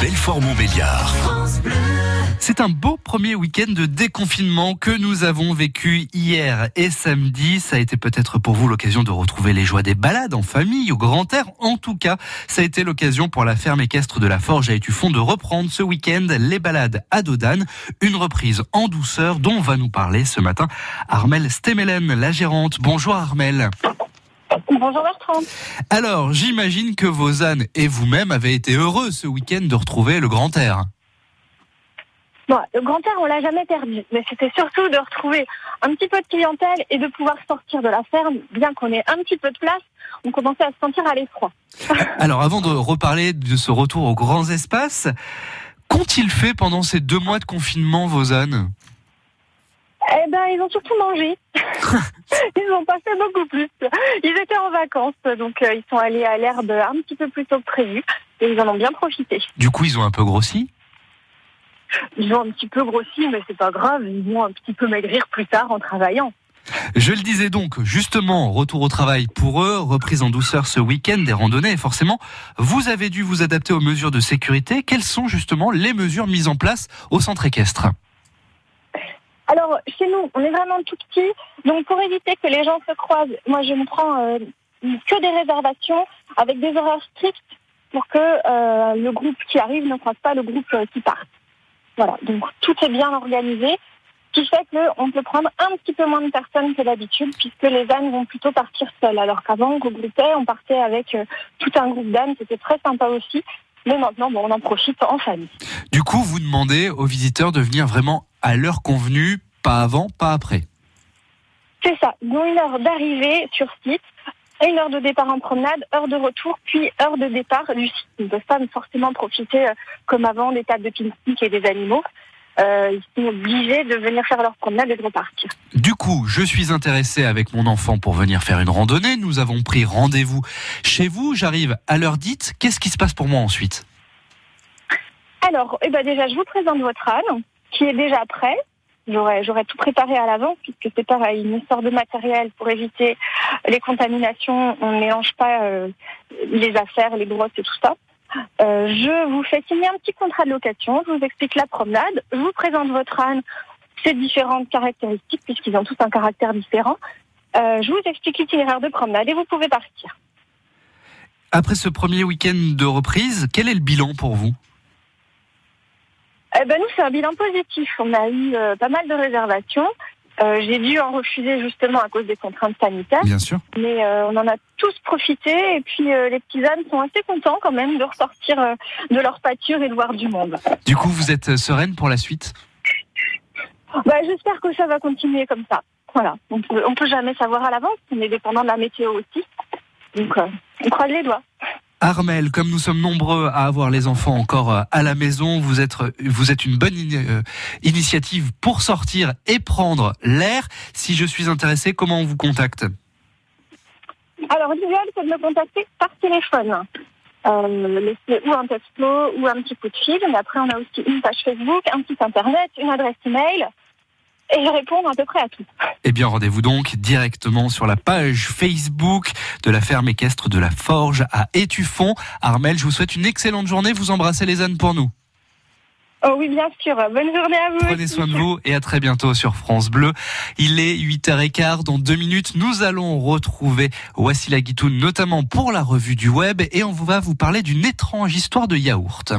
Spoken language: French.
Belfort-Montbéliard. C'est un beau premier week-end de déconfinement que nous avons vécu hier et samedi. Ça a été peut-être pour vous l'occasion de retrouver les joies des balades en famille, au grand air. En tout cas, ça a été l'occasion pour la ferme équestre de la Forge à Étuffon de reprendre ce week-end les balades à Dodane. Une reprise en douceur dont va nous parler ce matin Armel Stemelen, la gérante. Bonjour Armel. Bonjour Bertrand. Alors, j'imagine que vos ânes et vous-même avez été heureux ce week-end de retrouver le grand air. Bon, le grand air, on l'a jamais perdu, mais c'était surtout de retrouver un petit peu de clientèle et de pouvoir sortir de la ferme, bien qu'on ait un petit peu de place, on commençait à se sentir à l'effroi. Alors, avant de reparler de ce retour aux grands espaces, qu'ont-ils fait pendant ces deux mois de confinement, vos ânes? Eh ben, ils ont surtout mangé. ils ont pas fait beaucoup plus. Ils étaient en vacances, donc euh, ils sont allés à l'herbe un petit peu plus tôt que prévu et ils en ont bien profité. Du coup, ils ont un peu grossi? Ils ont un petit peu grossi, mais c'est pas grave, ils vont un petit peu maigrir plus tard en travaillant. Je le disais donc, justement, retour au travail pour eux, reprise en douceur ce week-end des randonnées, et forcément, vous avez dû vous adapter aux mesures de sécurité. Quelles sont justement les mesures mises en place au centre équestre? Alors, chez nous, on est vraiment tout petit, donc pour éviter que les gens se croisent, moi je ne prends euh, que des réservations avec des horaires stricts pour que euh, le groupe qui arrive ne croise pas le groupe euh, qui part. Voilà, donc tout est bien organisé, ce qui fait qu'on peut prendre un petit peu moins de personnes que d'habitude, puisque les ânes vont plutôt partir seuls, alors qu'avant on regroupait, on partait avec tout un groupe d'ânes, c'était très sympa aussi. Mais maintenant, bon, on en profite en famille. Du coup, vous demandez aux visiteurs de venir vraiment à l'heure convenue, pas avant, pas après. C'est ça. Ils ont une heure d'arrivée sur site, une heure de départ en promenade, heure de retour, puis heure de départ du site. Ils ne peuvent pas forcément profiter, euh, comme avant, des tables de pique-nique et des animaux. Euh, ils sont obligés de venir faire leur promenade et de repartir. Du coup, je suis intéressé avec mon enfant pour venir faire une randonnée. Nous avons pris rendez-vous chez vous. J'arrive à l'heure dite. Qu'est-ce qui se passe pour moi ensuite? Alors, eh ben déjà, je vous présente votre âne, qui est déjà prêt. J'aurais, tout préparé à l'avance, puisque c'est pareil, une histoire de matériel pour éviter les contaminations. On ne mélange pas euh, les affaires, les brosses et tout ça. Euh, je vous fais signer un petit contrat de location, je vous explique la promenade, je vous présente votre âne, ses différentes caractéristiques, puisqu'ils ont tous un caractère différent. Euh, je vous explique l'itinéraire de promenade et vous pouvez partir. Après ce premier week-end de reprise, quel est le bilan pour vous? Eh ben nous, c'est un bilan positif. On a eu euh, pas mal de réservations. Euh, J'ai dû en refuser justement à cause des contraintes sanitaires. Bien sûr. Mais euh, on en a tous profité et puis les petits ânes sont assez contents quand même de ressortir de leur pâture et de voir du monde. Du coup, vous êtes sereine pour la suite? Bah, J'espère que ça va continuer comme ça. Voilà, on peut, on peut jamais savoir à l'avance, on est dépendant de la météo aussi. Donc on croise les doigts. Armel, comme nous sommes nombreux à avoir les enfants encore euh, à la maison, vous êtes, vous êtes une bonne euh, initiative pour sortir et prendre l'air. Si je suis intéressé, comment on vous contacte? Alors l'idéal c'est de me contacter par téléphone. Euh, ou un texto ou un petit coup de fil. Mais après on a aussi une page Facebook, un site internet, une adresse email. Et je réponds à peu près à tout. Eh bien, rendez-vous donc directement sur la page Facebook de la ferme équestre de la Forge à Étuffon. Armel, je vous souhaite une excellente journée. Vous embrassez les ânes pour nous. Oh oui, bien sûr. Bonne journée à vous. Prenez aussi. soin de vous et à très bientôt sur France Bleu. Il est 8h15. Dans deux minutes, nous allons retrouver Wassila Guitoun, notamment pour la revue du web et on va vous parler d'une étrange histoire de yaourt.